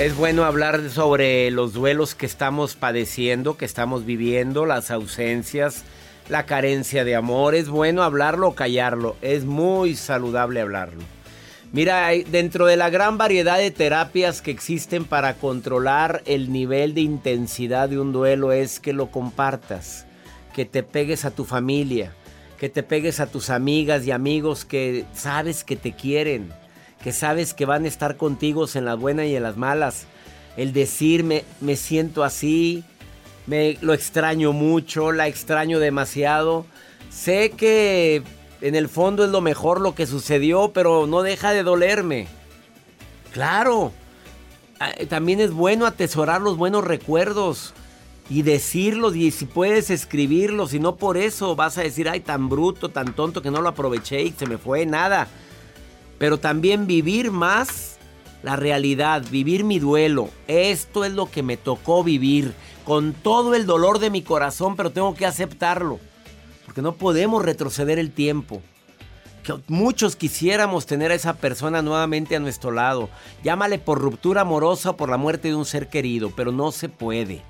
Es bueno hablar sobre los duelos que estamos padeciendo, que estamos viviendo, las ausencias, la carencia de amor. Es bueno hablarlo o callarlo. Es muy saludable hablarlo. Mira, dentro de la gran variedad de terapias que existen para controlar el nivel de intensidad de un duelo es que lo compartas, que te pegues a tu familia, que te pegues a tus amigas y amigos que sabes que te quieren que sabes que van a estar contigo en las buenas y en las malas. El decirme, me siento así, me lo extraño mucho, la extraño demasiado. Sé que en el fondo es lo mejor lo que sucedió, pero no deja de dolerme. Claro, también es bueno atesorar los buenos recuerdos y decirlos y si puedes escribirlos y no por eso vas a decir, ay, tan bruto, tan tonto que no lo aproveché y se me fue nada pero también vivir más la realidad, vivir mi duelo. Esto es lo que me tocó vivir, con todo el dolor de mi corazón, pero tengo que aceptarlo, porque no podemos retroceder el tiempo. Que muchos quisiéramos tener a esa persona nuevamente a nuestro lado. Llámale por ruptura amorosa o por la muerte de un ser querido, pero no se puede.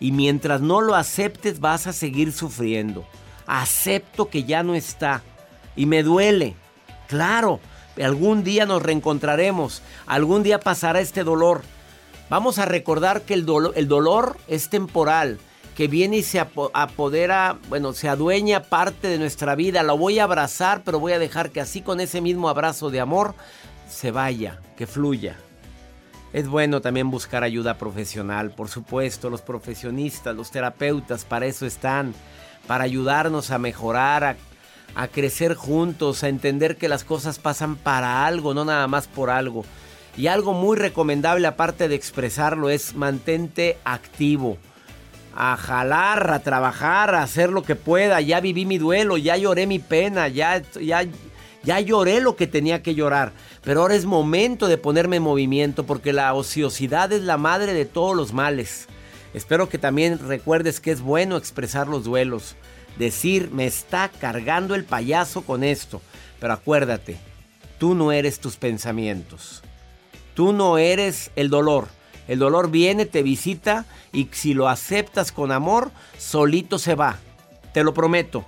Y mientras no lo aceptes vas a seguir sufriendo. Acepto que ya no está. Y me duele. Claro, Algún día nos reencontraremos, algún día pasará este dolor. Vamos a recordar que el, el dolor es temporal, que viene y se apodera, bueno, se adueña parte de nuestra vida. Lo voy a abrazar, pero voy a dejar que así con ese mismo abrazo de amor se vaya, que fluya. Es bueno también buscar ayuda profesional, por supuesto, los profesionistas, los terapeutas, para eso están, para ayudarnos a mejorar, a a crecer juntos, a entender que las cosas pasan para algo, no nada más por algo. Y algo muy recomendable aparte de expresarlo es mantente activo. A jalar, a trabajar, a hacer lo que pueda. Ya viví mi duelo, ya lloré mi pena, ya, ya, ya lloré lo que tenía que llorar. Pero ahora es momento de ponerme en movimiento porque la ociosidad es la madre de todos los males. Espero que también recuerdes que es bueno expresar los duelos decir, me está cargando el payaso con esto. Pero acuérdate, tú no eres tus pensamientos. Tú no eres el dolor. El dolor viene, te visita y si lo aceptas con amor, solito se va. Te lo prometo.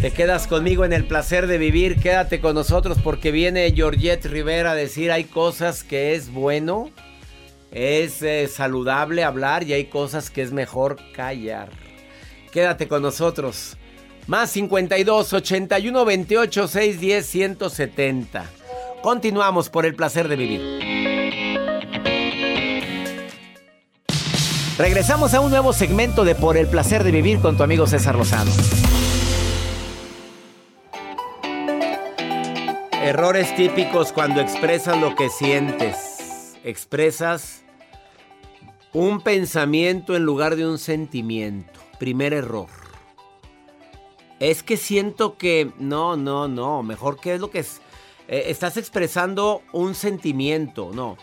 Te quedas conmigo en el placer de vivir. Quédate con nosotros porque viene Georgette Rivera a decir hay cosas que es bueno, es eh, saludable hablar y hay cosas que es mejor callar. Quédate con nosotros. Más 52 81 28 610 170. Continuamos por el placer de vivir. Regresamos a un nuevo segmento de Por el placer de vivir con tu amigo César Lozano. Errores típicos cuando expresas lo que sientes. Expresas un pensamiento en lugar de un sentimiento. Primer error. Es que siento que no, no, no, mejor que es lo que es. Eh, estás expresando un sentimiento, no.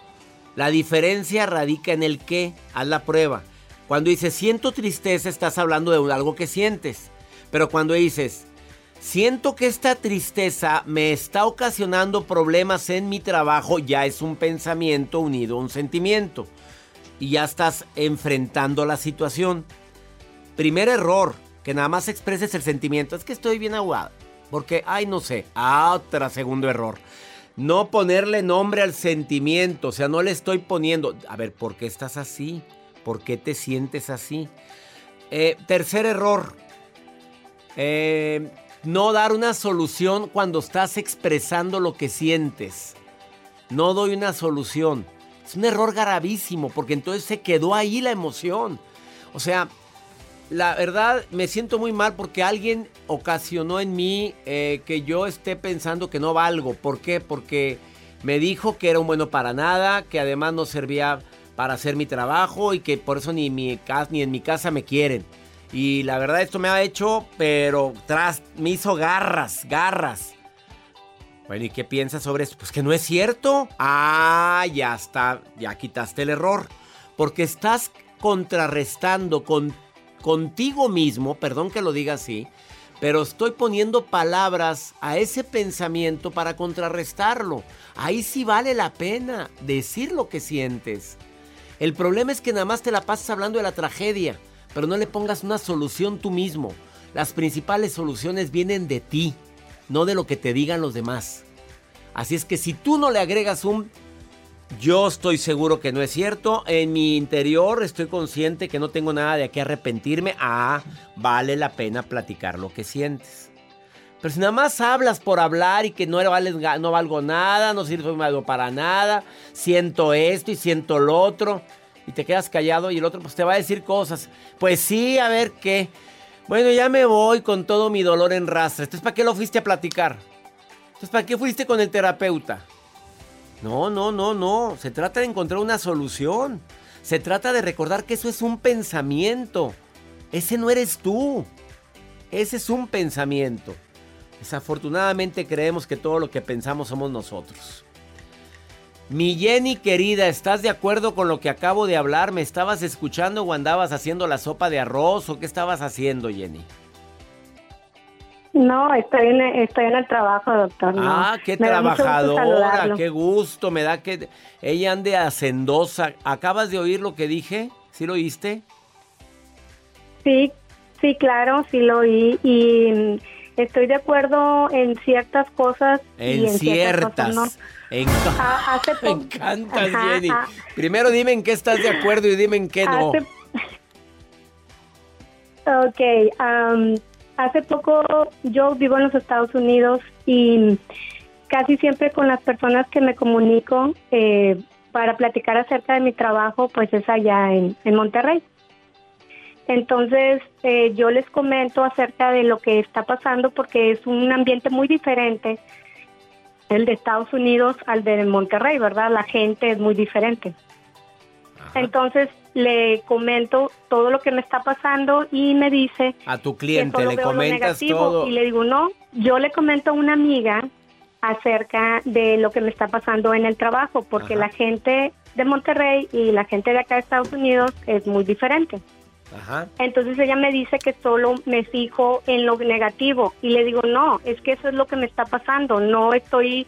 La diferencia radica en el qué, haz la prueba. Cuando dices siento tristeza, estás hablando de algo que sientes. Pero cuando dices siento que esta tristeza me está ocasionando problemas en mi trabajo, ya es un pensamiento unido a un sentimiento. Y ya estás enfrentando la situación. Primer error, que nada más expreses el sentimiento. Es que estoy bien aguado. Porque, ay, no sé, otro segundo error. No ponerle nombre al sentimiento, o sea, no le estoy poniendo, a ver, ¿por qué estás así? ¿Por qué te sientes así? Eh, tercer error, eh, no dar una solución cuando estás expresando lo que sientes. No doy una solución. Es un error gravísimo porque entonces se quedó ahí la emoción. O sea, la verdad me siento muy mal porque alguien ocasionó en mí eh, que yo esté pensando que no valgo. ¿Por qué? Porque me dijo que era un bueno para nada, que además no servía para hacer mi trabajo y que por eso ni, mi, ni en mi casa me quieren. Y la verdad esto me ha hecho, pero tras, me hizo garras, garras. Bueno, ¿y qué piensas sobre esto? Pues que no es cierto. Ah, ya está, ya quitaste el error. Porque estás contrarrestando con contigo mismo, perdón que lo diga así, pero estoy poniendo palabras a ese pensamiento para contrarrestarlo. Ahí sí vale la pena decir lo que sientes. El problema es que nada más te la pasas hablando de la tragedia, pero no le pongas una solución tú mismo. Las principales soluciones vienen de ti, no de lo que te digan los demás. Así es que si tú no le agregas un yo estoy seguro que no es cierto. En mi interior estoy consciente que no tengo nada de qué arrepentirme. Ah, vale la pena platicar lo que sientes. Pero si nada más hablas por hablar y que no, vales, no valgo nada, no sirvo para nada, siento esto y siento lo otro, y te quedas callado y el otro pues te va a decir cosas. Pues sí, a ver qué. Bueno, ya me voy con todo mi dolor en rastra. Entonces, ¿para qué lo fuiste a platicar? Entonces, ¿para qué fuiste con el terapeuta? No, no, no, no. Se trata de encontrar una solución. Se trata de recordar que eso es un pensamiento. Ese no eres tú. Ese es un pensamiento. Desafortunadamente creemos que todo lo que pensamos somos nosotros. Mi Jenny querida, ¿estás de acuerdo con lo que acabo de hablar? ¿Me estabas escuchando o andabas haciendo la sopa de arroz o qué estabas haciendo, Jenny? No, estoy en, estoy en el trabajo, doctor. Ah, qué trabajadora, qué gusto, me da que ella ande hacendosa. ¿Acabas de oír lo que dije? ¿Sí lo oíste? Sí, sí, claro, sí lo oí y estoy de acuerdo en ciertas cosas. En, y en ciertas. no. Ah, me encantas, Jenny. Ah. Primero dime en qué estás de acuerdo y dime en qué no. Ok, um, hace poco yo vivo en los Estados Unidos y casi siempre con las personas que me comunico eh, para platicar acerca de mi trabajo, pues es allá en, Monterrey. Entonces eh, yo les comento acerca de lo que está pasando porque es un ambiente muy diferente el de Estados Unidos al de Monterrey, ¿verdad? La gente es muy diferente. Entonces le comento todo lo que me está pasando y me dice a tu cliente le comentas todo y le digo no yo le comento a una amiga acerca de lo que me está pasando en el trabajo porque la gente de Monterrey y la gente de acá de Estados Unidos es muy diferente Ajá. Entonces ella me dice que solo me fijo en lo negativo y le digo, no, es que eso es lo que me está pasando, no estoy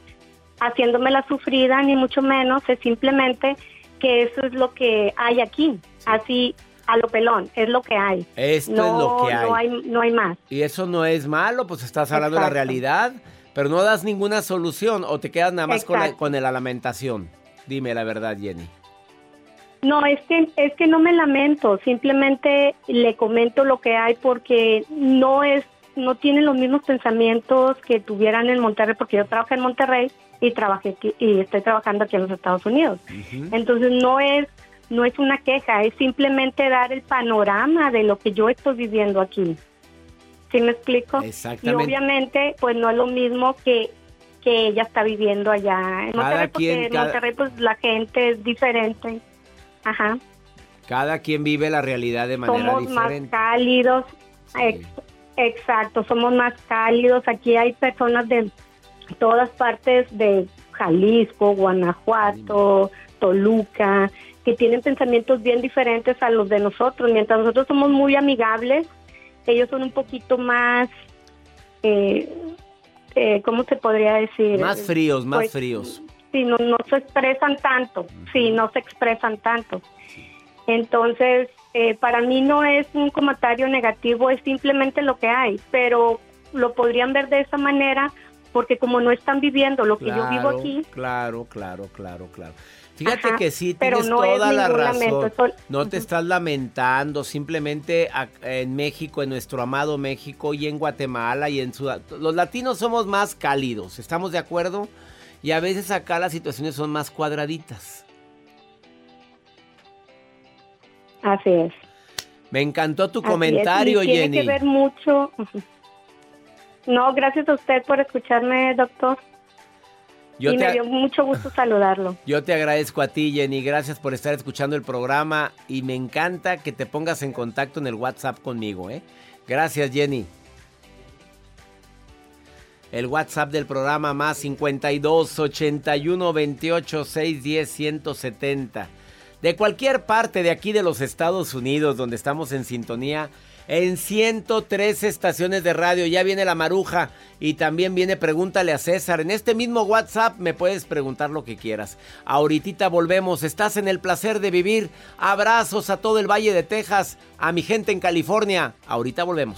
haciéndome la sufrida ni mucho menos, es simplemente que eso es lo que hay aquí, así a lo pelón, es lo que hay. Esto no, es lo que hay. No, hay. no hay más. Y eso no es malo, pues estás hablando de la realidad, pero no das ninguna solución o te quedas nada más con la, con la lamentación. Dime la verdad, Jenny. No, es que, es que no me lamento, simplemente le comento lo que hay porque no es, no tienen los mismos pensamientos que tuvieran en Monterrey, porque yo trabajo en Monterrey y trabajé y estoy trabajando aquí en los Estados Unidos. Entonces no es no es una queja, es simplemente dar el panorama de lo que yo estoy viviendo aquí. ¿Sí me explico? Exactamente. Y obviamente, pues no es lo mismo que, que ella está viviendo allá en Monterrey, porque en Monterrey pues la gente es diferente. Ajá. Cada quien vive la realidad de manera diferente. Somos más cálidos. exacto, somos más cálidos. Aquí hay personas de todas partes de Jalisco, Guanajuato, Toluca, que tienen pensamientos bien diferentes a los de nosotros. Mientras nosotros somos muy amigables, ellos son un poquito más, eh, eh ¿cómo se podría decir? Más fríos, más pues, fríos. Sí, no, no se expresan tanto, sí, no se expresan tanto. Entonces, eh, para mí no es un comentario negativo, es simplemente lo que hay, pero lo podrían ver de esa manera porque como no están viviendo lo que yo vivo aquí. Claro, claro, claro, claro. Fíjate que sí, tienes toda la razón. no te estás lamentando, simplemente en México, en nuestro amado México y en Guatemala y en Sudán. Los latinos somos más cálidos, ¿estamos de acuerdo? Y a veces acá las situaciones son más cuadraditas. Así es. Me encantó tu comentario, Jenny. Tiene que ver mucho. No, gracias a usted por escucharme, doctor. y me dio mucho gusto saludarlo. Yo te agradezco a ti, Jenny. Gracias por estar escuchando el programa y me encanta que te pongas en contacto en el WhatsApp conmigo, ¿eh? Gracias, Jenny. El WhatsApp del programa más 52 81 28 610 170. De cualquier parte de aquí de los Estados Unidos donde estamos en sintonía en 103 estaciones de radio. Ya viene la maruja y también viene Pregúntale a César. En este mismo WhatsApp me puedes preguntar lo que quieras. Ahorita volvemos. Estás en el placer de vivir. Abrazos a todo el Valle de Texas, a mi gente en California. Ahorita volvemos.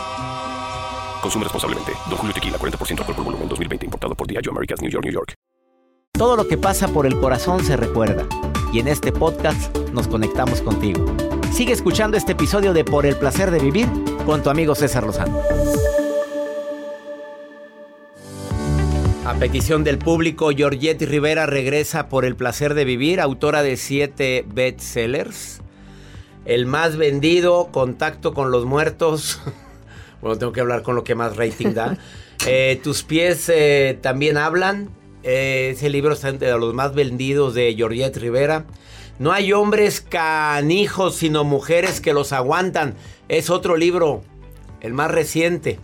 Consume responsablemente. Don Julio Tequila, 40% alcohol por volumen, 2020. Importado por Diageo Americas, New York, New York. Todo lo que pasa por el corazón se recuerda. Y en este podcast nos conectamos contigo. Sigue escuchando este episodio de Por el Placer de Vivir con tu amigo César Lozano. A petición del público, Georgette Rivera regresa por el placer de vivir, autora de siete bestsellers. El más vendido, Contacto con los Muertos. Bueno, tengo que hablar con lo que más rating da. Eh, tus pies eh, también hablan. Eh, ese libro está entre los más vendidos de Georgette Rivera. No hay hombres canijos, sino mujeres que los aguantan. Es otro libro, el más reciente.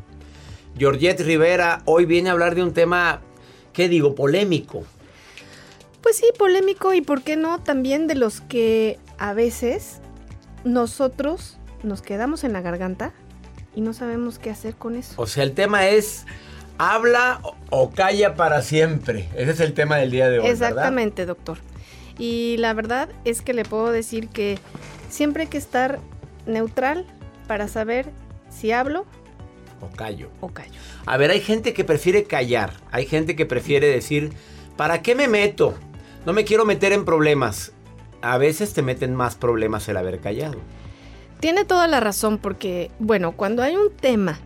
Georgette Rivera hoy viene a hablar de un tema, ¿qué digo? Polémico. Pues sí, polémico y por qué no también de los que a veces nosotros nos quedamos en la garganta y no sabemos qué hacer con eso. O sea, el tema es habla o calla para siempre. Ese es el tema del día de hoy. Exactamente, doctor. Y la verdad es que le puedo decir que siempre hay que estar neutral para saber si hablo o callo. O callo. A ver, hay gente que prefiere callar. Hay gente que prefiere decir, ¿para qué me meto? No me quiero meter en problemas. A veces te meten más problemas el haber callado. Tiene toda la razón porque, bueno, cuando hay un tema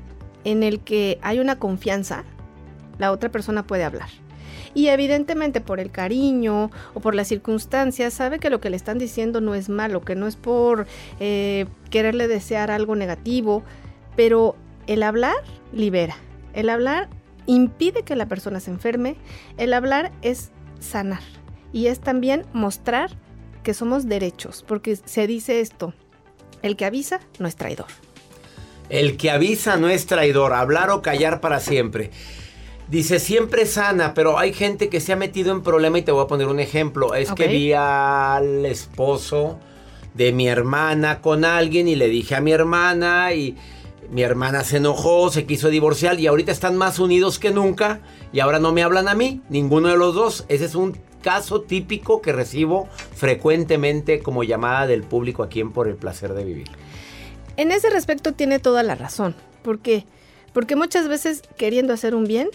en el que hay una confianza, la otra persona puede hablar. Y evidentemente por el cariño o por las circunstancias sabe que lo que le están diciendo no es malo, que no es por eh, quererle desear algo negativo, pero el hablar libera. El hablar impide que la persona se enferme. El hablar es sanar y es también mostrar que somos derechos, porque se dice esto, el que avisa no es traidor. El que avisa no es traidor, hablar o callar para siempre. Dice, siempre sana, pero hay gente que se ha metido en problema y te voy a poner un ejemplo. Es que vi al esposo de mi hermana con alguien y le dije a mi hermana y mi hermana se enojó, se quiso divorciar y ahorita están más unidos que nunca y ahora no me hablan a mí, ninguno de los dos. Ese es un caso típico que recibo frecuentemente como llamada del público aquí en Por el Placer de Vivir. En ese respecto tiene toda la razón. ¿Por qué? Porque muchas veces queriendo hacer un bien,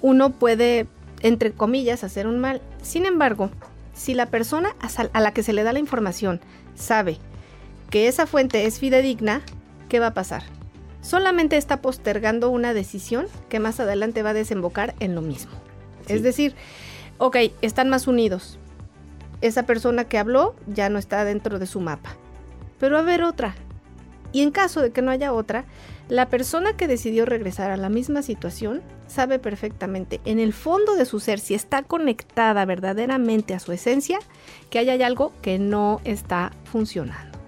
uno puede, entre comillas, hacer un mal. Sin embargo, si la persona a la que se le da la información sabe que esa fuente es fidedigna, ¿qué va a pasar? solamente está postergando una decisión que más adelante va a desembocar en lo mismo. Es decir, ok, están más unidos. Esa persona que habló ya no está dentro de su mapa. Pero a haber otra. Y en caso de que no haya otra, la persona que decidió regresar a la misma situación sabe perfectamente en el fondo de su ser, si está conectada verdaderamente a su esencia, que hay algo que no está funcionando.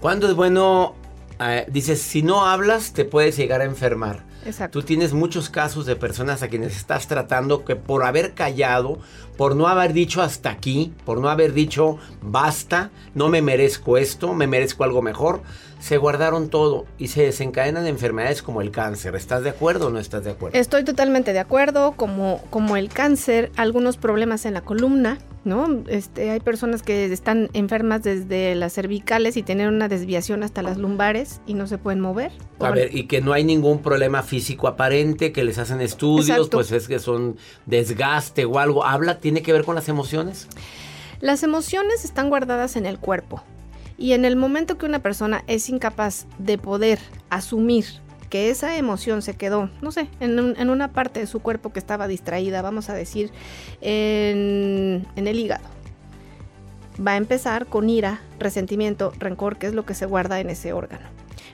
¿Cuándo es bueno? Eh, dices, si no hablas, te puedes llegar a enfermar. Exacto. Tú tienes muchos casos de personas a quienes estás tratando que por haber callado, por no haber dicho hasta aquí, por no haber dicho basta, no me merezco esto, me merezco algo mejor, se guardaron todo y se desencadenan enfermedades como el cáncer. ¿Estás de acuerdo o no estás de acuerdo? Estoy totalmente de acuerdo, como, como el cáncer, algunos problemas en la columna, ¿no? Este, hay personas que están enfermas desde las cervicales y tienen una desviación hasta las lumbares y no se pueden mover. A ver, y que no hay ningún problema físico aparente, que les hacen estudios, Exacto. pues es que son desgaste o algo. ¿Habla? ¿Tiene que ver con las emociones? Las emociones están guardadas en el cuerpo y en el momento que una persona es incapaz de poder asumir que esa emoción se quedó, no sé, en, un- en una parte de su cuerpo que estaba distraída, vamos a decir, en, en el hígado. Va a empezar con ira, resentimiento, rencor, que es lo que se guarda en ese órgano.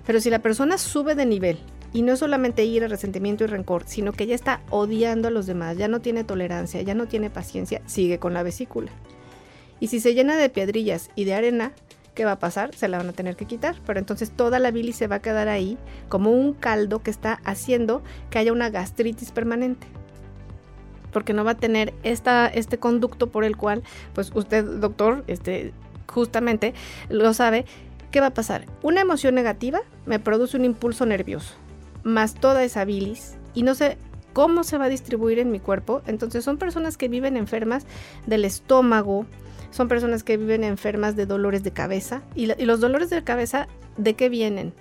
Pero si la persona sube de nivel, y no solamente ira, resentimiento y rencor, sino que ya está odiando a los demás, ya no tiene tolerancia, ya no tiene paciencia, sigue con la vesícula. Y si se llena de piedrillas y de arena, ¿qué va a pasar? Se la van a tener que quitar. Pero entonces toda la bilis se va a quedar ahí como un caldo que está haciendo que haya una gastritis permanente. Porque no va a tener esta, este conducto por el cual, pues usted, doctor, este, justamente lo sabe. ¿Qué va a pasar? Una emoción negativa me produce un impulso nervioso, más toda esa bilis, y no sé cómo se va a distribuir en mi cuerpo. Entonces son personas que viven enfermas del estómago, son personas que viven enfermas de dolores de cabeza. Y, los dolores de cabeza, ¿de qué vienen?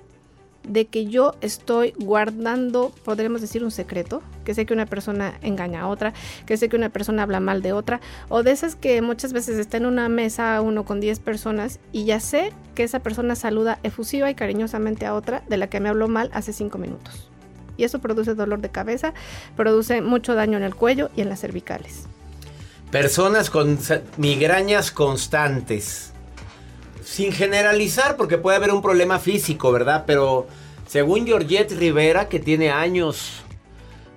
De que yo estoy guardando, podríamos decir, un secreto, que sé que una persona engaña a otra, que sé que una persona habla mal de otra, o de esas que muchas veces está en una mesa uno con 10 personas y ya sé que esa persona saluda efusiva y cariñosamente a otra de la que me habló mal hace 5 minutos. Y eso produce dolor de cabeza, produce mucho daño en el cuello y en las cervicales. Personas con migrañas constantes. Sin generalizar, porque puede haber un problema físico, ¿verdad? Pero según Georgette Rivera, que tiene años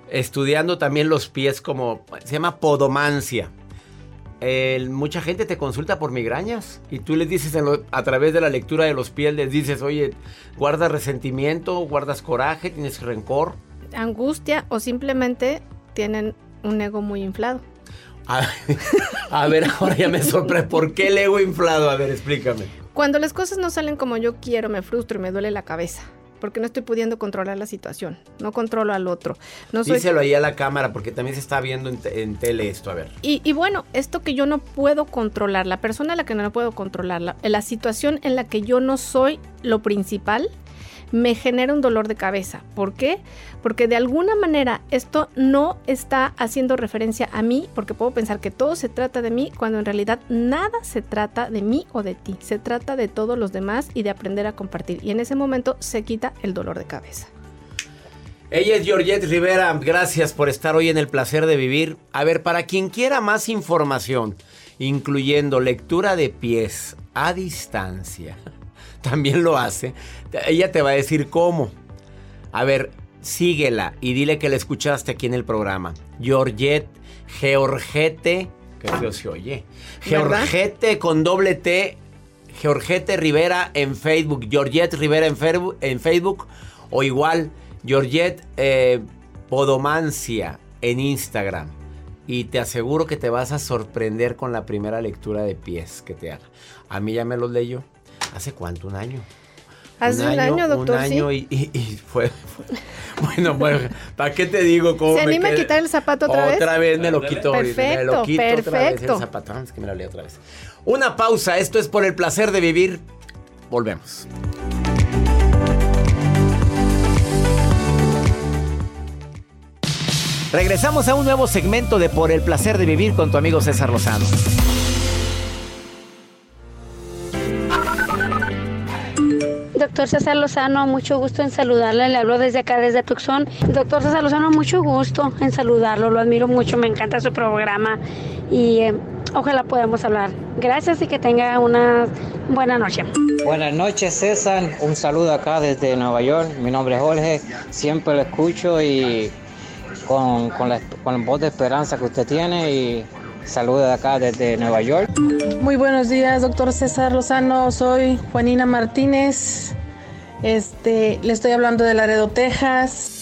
estudiando también los pies como... Se llama podomancia. Mucha gente te consulta por migrañas y tú les dices a través de la lectura de los pies, les dices, oye, guardas resentimiento, guardas coraje, tienes rencor. Angustia o simplemente tienen un ego muy inflado. A, a ver, ahora ya me sorprende. ¿Por qué el ego inflado? A ver, explícame. Cuando las cosas no salen como yo quiero, me frustro y me duele la cabeza. Porque no estoy pudiendo controlar la situación. No controlo al otro. No soy Díselo ahí a la cámara porque también se está viendo en, te- en tele esto. A ver. Y, y bueno, esto que yo no puedo controlar, la persona a la que no puedo controlar, la, la situación en la que yo no soy lo principal, me genera un dolor de cabeza. ¿Por qué? Porque de alguna manera esto no está haciendo referencia a mí, porque puedo pensar que todo se trata de mí, cuando en realidad nada se trata de mí o de ti. Se trata de todos los demás y de aprender a compartir. Y en ese momento se quita el dolor de cabeza. Ella es Georgette Rivera. Gracias por estar hoy en el placer de vivir. A ver, para quien quiera más información, incluyendo lectura de pies a distancia, también lo hace. Ella te va a decir cómo. A ver, síguela y dile que la escuchaste aquí en el programa. Georgette, Georgette, que feo se oye. Georgette con doble T, Georgette Rivera en Facebook, Georgette Rivera en, Facebook, o igual, Georgette eh, Podomancia en Instagram. Y te aseguro que te vas a sorprender con la primera lectura de pies que te haga. A mí ya me los leyó. ¿Hace cuánto? ¿Un año? Hace un año, doctor, Un sí. año y, y- y fue, fue- Bueno, bueno, ¿para qué te digo cómo ¿Se me anima a quedé? quitar el zapato otra vez? Otra vez me lo quito ahorita, me lo Perfecto, quito otra vez el perfecto. zapato. Ah, Es que me lo leí otra vez. Una pausa, esto es por el placer de vivir. Volvemos. Regresamos a un nuevo segmento de Por el placer de vivir con tu amigo César Lozano. Doctor César Lozano, mucho gusto en saludarle. Le hablo desde acá, desde Tucson. Doctor César Lozano, mucho gusto en saludarlo. Lo admiro mucho, me encanta su programa y eh, ojalá podamos hablar. Gracias y que tenga una buena noche. Buenas noches, César. Un saludo acá desde Nueva York. Mi nombre es Jorge. Siempre lo escucho y con, con, la, con voz de esperanza que usted tiene y saludo de acá desde Nueva York. Muy buenos días, doctor César Lozano. Soy Juanina Martínez. Este, le estoy hablando de Laredo, Texas.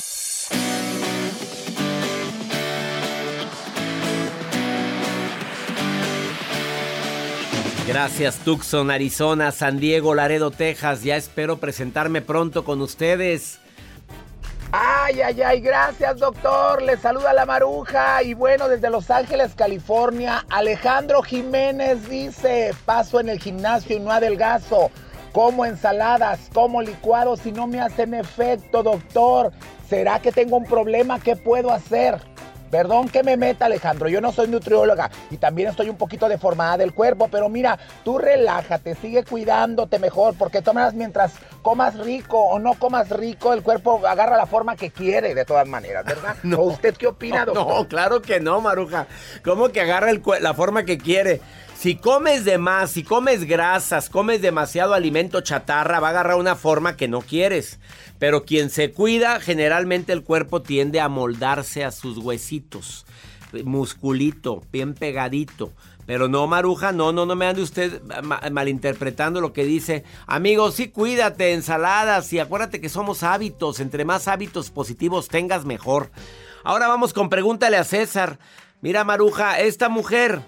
Gracias Tucson, Arizona, San Diego, Laredo, Texas. Ya espero presentarme pronto con ustedes. Ay, ay, ay, gracias doctor. Le saluda la maruja. Y bueno, desde Los Ángeles, California, Alejandro Jiménez dice, paso en el gimnasio y no adelgazo. Como ensaladas, como licuados y no me hacen efecto, doctor. ¿Será que tengo un problema? ¿Qué puedo hacer? Perdón que me meta, Alejandro, yo no soy nutrióloga y también estoy un poquito deformada del cuerpo, pero mira, tú relájate, sigue cuidándote mejor, porque tomas mientras comas rico o no comas rico, el cuerpo agarra la forma que quiere, de todas maneras, ¿verdad? No. ¿O usted qué opina, doctor? no, claro que no, Maruja. ¿Cómo que agarra el la forma que quiere? Si comes de más, si comes grasas, comes demasiado alimento chatarra, va a agarrar una forma que no quieres. Pero quien se cuida, generalmente el cuerpo tiende a moldarse a sus huesitos. Musculito, bien pegadito. Pero no, Maruja, no, no, no me ande usted ma- malinterpretando lo que dice. Amigos, sí, cuídate, ensaladas. Y acuérdate que somos hábitos. Entre más hábitos positivos tengas, mejor. Ahora vamos con pregúntale a César. Mira, Maruja, esta mujer,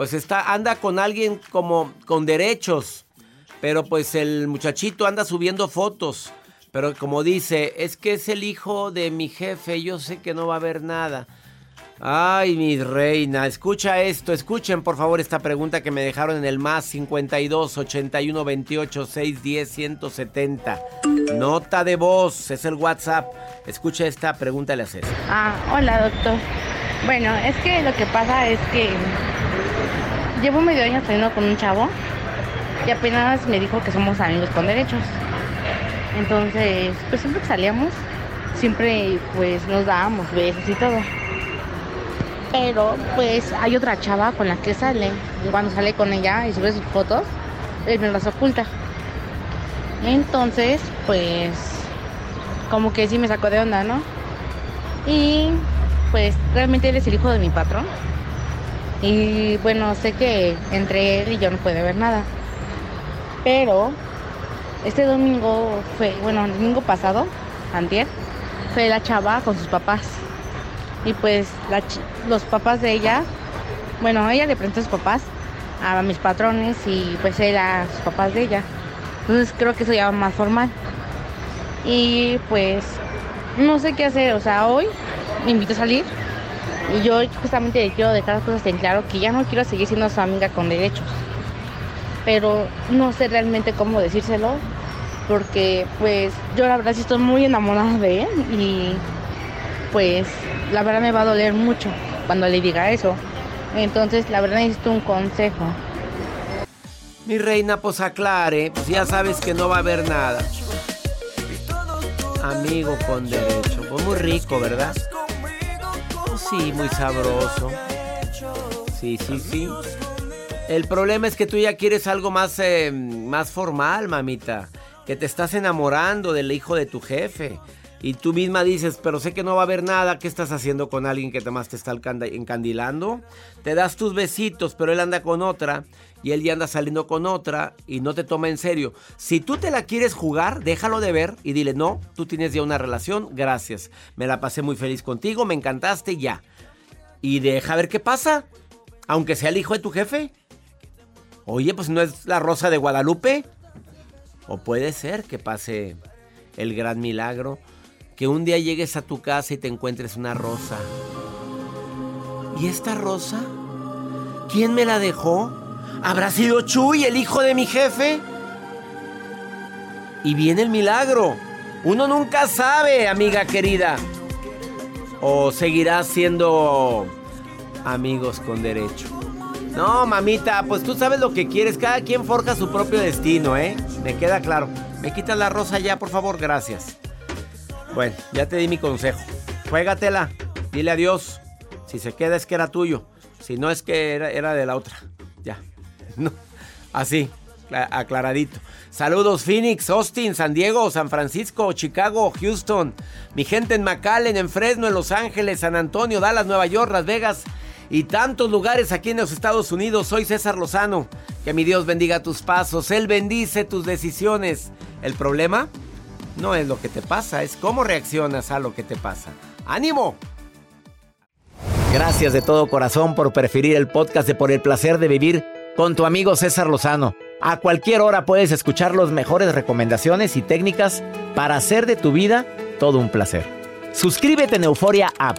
pues está, anda con alguien como con derechos. Pero pues el muchachito anda subiendo fotos. Pero como dice, es que es el hijo de mi jefe, yo sé que no va a haber nada. Ay, mi reina, escucha esto, escuchen por favor esta pregunta que me dejaron en el más 52 81 28 610 170. Nota de voz, es el WhatsApp. Escucha esta pregunta, le haces. Ah, hola doctor. Bueno, es que lo que pasa es que llevo medio año saliendo con un chavo y apenas me dijo que somos amigos con derechos. Entonces, pues siempre que salíamos, siempre pues nos dábamos besos y todo. Pero pues hay otra chava con la que sale. Y cuando sale con ella y sube sus fotos, él me las oculta. Entonces, pues como que sí me sacó de onda, ¿no? Y pues realmente él es el hijo de mi patrón. Y bueno, sé que entre él y yo no puede haber nada. Pero este domingo fue, bueno, domingo pasado, antier, fue la chava con sus papás. Y pues los papás de ella, bueno, ella le presentó a sus papás a mis patrones y pues él a sus papás de ella. Entonces creo que eso ya va más formal. Y pues no sé qué hacer, o sea, hoy me invitó a salir y yo justamente quiero dejar las cosas en claro que ya no quiero seguir siendo su amiga con derechos. Pero no sé realmente cómo decírselo porque pues yo la verdad sí estoy muy enamorada de él y pues la verdad me va a doler mucho cuando le diga eso. Entonces la verdad necesito un consejo. Mi reina, pues aclare, pues ya sabes que no va a haber nada. Amigo con derecho, pues muy rico, ¿verdad? Sí, muy sabroso. Sí, sí, sí. El problema es que tú ya quieres algo más, eh, más formal, mamita. Que te estás enamorando del hijo de tu jefe. Y tú misma dices, pero sé que no va a haber nada. ¿Qué estás haciendo con alguien que más te está encandilando? Te das tus besitos, pero él anda con otra. Y él ya anda saliendo con otra y no te toma en serio. Si tú te la quieres jugar, déjalo de ver y dile, no, tú tienes ya una relación, gracias. Me la pasé muy feliz contigo, me encantaste, ya. Y deja ver qué pasa. Aunque sea el hijo de tu jefe. Oye, pues no es la rosa de Guadalupe. O puede ser que pase el gran milagro. Que un día llegues a tu casa y te encuentres una rosa. ¿Y esta rosa? ¿Quién me la dejó? ¿Habrá sido Chuy, el hijo de mi jefe? Y viene el milagro. Uno nunca sabe, amiga querida. O seguirás siendo amigos con derecho. No, mamita, pues tú sabes lo que quieres. Cada quien forja su propio destino, ¿eh? Me queda claro. ¿Me quitas la rosa ya, por favor? Gracias. Bueno, ya te di mi consejo. Juégatela. Dile adiós. Si se queda es que era tuyo. Si no es que era, era de la otra. Ya. No. Así, aclaradito. Saludos Phoenix, Austin, San Diego, San Francisco, Chicago, Houston. Mi gente en McAllen, en Fresno, en Los Ángeles, San Antonio, Dallas, Nueva York, Las Vegas y tantos lugares aquí en los Estados Unidos. Soy César Lozano. Que mi Dios bendiga tus pasos. Él bendice tus decisiones. El problema no es lo que te pasa, es cómo reaccionas a lo que te pasa. ¡Ánimo! Gracias de todo corazón por preferir el podcast de Por el Placer de Vivir con tu amigo César Lozano. A cualquier hora puedes escuchar las mejores recomendaciones y técnicas para hacer de tu vida todo un placer. Suscríbete en Euforia App